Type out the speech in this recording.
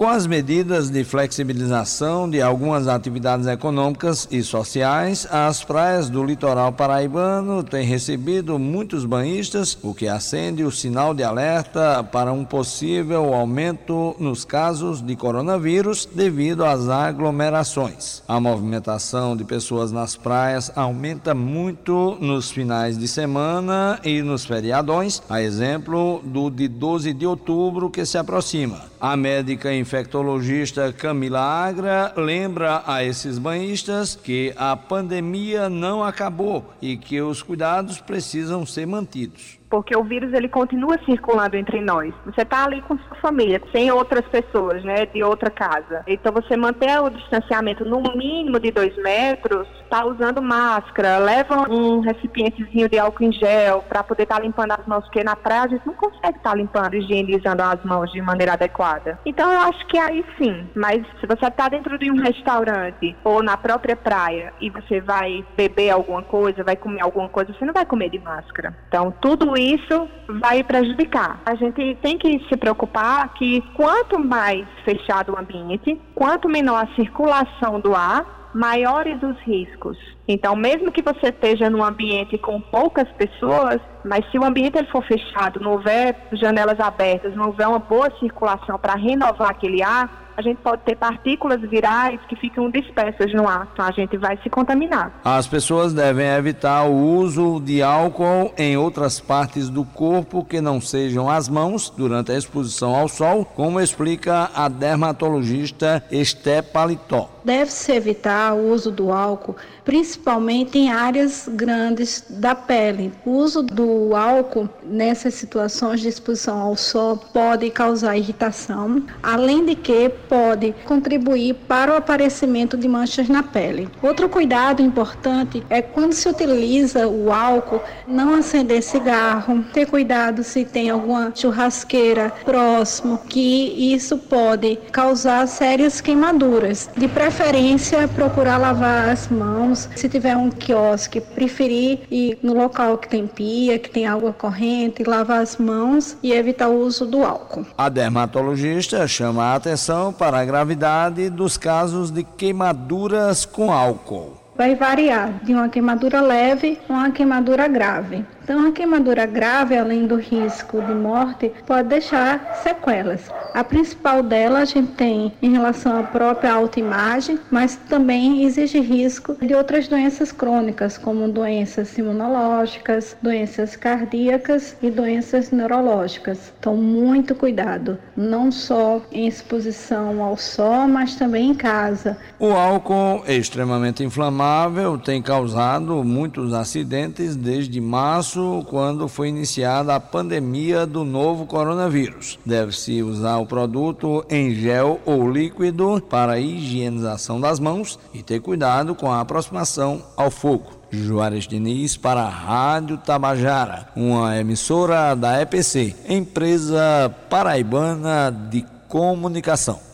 Com as medidas de flexibilização de algumas atividades econômicas e sociais, as praias do litoral paraibano têm recebido muitos banhistas, o que acende o sinal de alerta para um possível aumento nos casos de coronavírus devido às aglomerações. A movimentação de pessoas nas praias aumenta muito nos finais de semana e nos feriadões, a exemplo do de 12 de outubro que se aproxima. A médica infectologista Camila Agra lembra a esses banhistas que a pandemia não acabou e que os cuidados precisam ser mantidos porque o vírus ele continua circulando entre nós. Você está ali com sua família, sem outras pessoas, né, de outra casa. Então você manter o distanciamento no mínimo de dois metros, está usando máscara, leva um recipientezinho de álcool em gel para poder estar tá limpando as mãos, porque na praia a gente não consegue estar tá limpando, higienizando as mãos de maneira adequada. Então eu acho que aí sim, mas se você está dentro de um restaurante ou na própria praia e você vai beber alguma coisa, vai comer alguma coisa, você não vai comer de máscara. Então tudo isso vai prejudicar. A gente tem que se preocupar que quanto mais fechado o ambiente, quanto menor a circulação do ar, maiores os riscos. Então, mesmo que você esteja num ambiente com poucas pessoas, mas se o ambiente ele for fechado, não houver janelas abertas, não houver uma boa circulação para renovar aquele ar, a gente pode ter partículas virais que ficam dispersas no ar, então a gente vai se contaminar. As pessoas devem evitar o uso de álcool em outras partes do corpo que não sejam as mãos durante a exposição ao sol, como explica a dermatologista Esté Palitó. Deve-se evitar o uso do álcool, principalmente em áreas grandes da pele. O uso do álcool nessas situações de exposição ao sol pode causar irritação, além de que pode contribuir para o aparecimento de manchas na pele. Outro cuidado importante é quando se utiliza o álcool, não acender cigarro, ter cuidado se tem alguma churrasqueira próximo, que isso pode causar sérias queimaduras. De preferência, procurar lavar as mãos. Se tiver um quiosque, preferir ir no local que tem pia, que tem água corrente, lavar as mãos e evitar o uso do álcool. A dermatologista chama a atenção para a gravidade dos casos de queimaduras com álcool. Vai variar de uma queimadura leve a uma queimadura grave. Então, a queimadura grave, além do risco de morte, pode deixar sequelas. A principal dela a gente tem em relação à própria autoimagem, mas também exige risco de outras doenças crônicas, como doenças imunológicas, doenças cardíacas e doenças neurológicas. Então, muito cuidado, não só em exposição ao sol, mas também em casa. O álcool é extremamente inflamável, tem causado muitos acidentes desde março março, quando foi iniciada a pandemia do novo coronavírus. Deve-se usar o produto em gel ou líquido para higienização das mãos e ter cuidado com a aproximação ao fogo. Juarez Diniz para a Rádio Tabajara, uma emissora da EPC, empresa paraibana de comunicação.